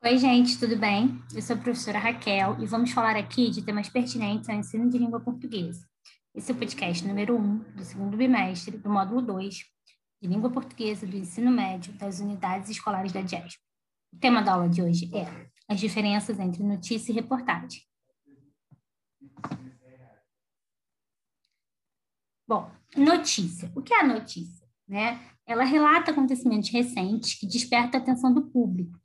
Oi, gente, tudo bem? Eu sou a professora Raquel e vamos falar aqui de temas pertinentes ao ensino de língua portuguesa. Esse é o podcast número 1 um, do segundo bimestre do módulo 2 de língua portuguesa do ensino médio das unidades escolares da DIESP. O tema da aula de hoje é as diferenças entre notícia e reportagem. Bom, notícia. O que é a notícia? Né? Ela relata acontecimentos recentes que despertam a atenção do público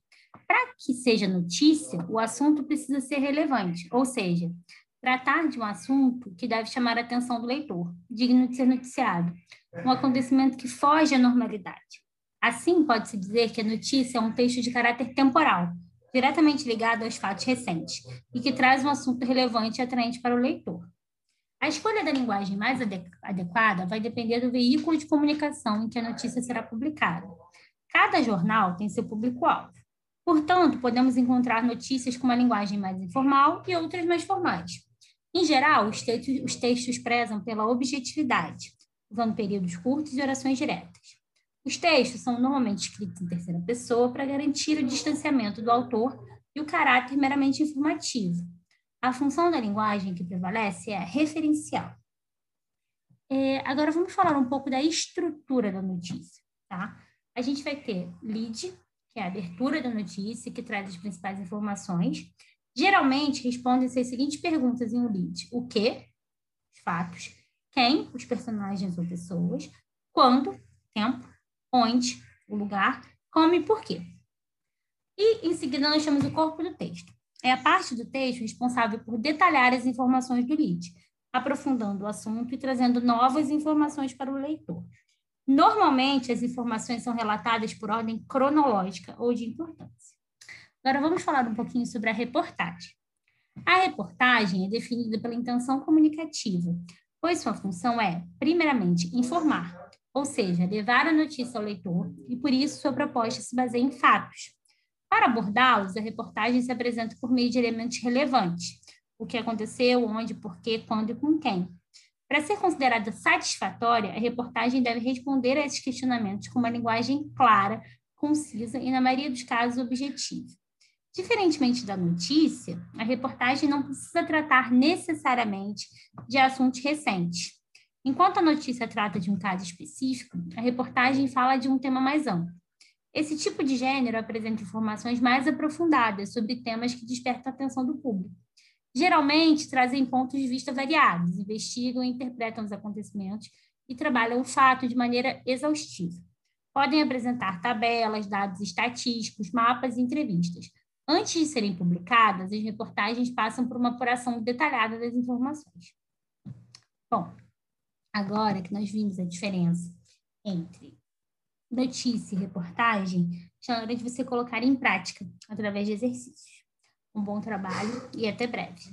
para que seja notícia, o assunto precisa ser relevante, ou seja, tratar de um assunto que deve chamar a atenção do leitor, digno de ser noticiado, um acontecimento que foge à normalidade. Assim, pode-se dizer que a notícia é um texto de caráter temporal, diretamente ligado aos fatos recentes, e que traz um assunto relevante e atraente para o leitor. A escolha da linguagem mais adequada vai depender do veículo de comunicação em que a notícia será publicada. Cada jornal tem seu público-alvo. Portanto, podemos encontrar notícias com uma linguagem mais informal e outras mais formais. Em geral, os textos, os textos prezam pela objetividade, usando períodos curtos e orações diretas. Os textos são normalmente escritos em terceira pessoa para garantir o distanciamento do autor e o caráter meramente informativo. A função da linguagem que prevalece é referencial. É, agora vamos falar um pouco da estrutura da notícia. Tá? A gente vai ter lead, que é a abertura da notícia, que traz as principais informações. Geralmente, respondem-se as seguintes perguntas em um lead. O que? Os fatos. Quem? Os personagens ou pessoas. Quando? Tempo. Onde? O lugar. Como e por quê. E, em seguida, nós temos o corpo do texto. É a parte do texto responsável por detalhar as informações do lead, aprofundando o assunto e trazendo novas informações para o leitor. Normalmente, as informações são relatadas por ordem cronológica ou de importância. Agora, vamos falar um pouquinho sobre a reportagem. A reportagem é definida pela intenção comunicativa, pois sua função é, primeiramente, informar, ou seja, levar a notícia ao leitor, e por isso sua proposta se baseia em fatos. Para abordá-los, a reportagem se apresenta por meio de elementos relevantes, o que aconteceu, onde, por quê, quando e com quem, para ser considerada satisfatória, a reportagem deve responder a esses questionamentos com uma linguagem clara, concisa e, na maioria dos casos, objetiva. Diferentemente da notícia, a reportagem não precisa tratar necessariamente de assuntos recentes. Enquanto a notícia trata de um caso específico, a reportagem fala de um tema mais amplo. Esse tipo de gênero apresenta informações mais aprofundadas sobre temas que despertam a atenção do público geralmente trazem pontos de vista variados, investigam e interpretam os acontecimentos e trabalham o fato de maneira exaustiva. Podem apresentar tabelas, dados estatísticos, mapas e entrevistas. Antes de serem publicadas, as reportagens passam por uma apuração detalhada das informações. Bom, agora que nós vimos a diferença entre notícia e reportagem, já é hora de você colocar em prática através de exercícios. Um bom trabalho e até breve.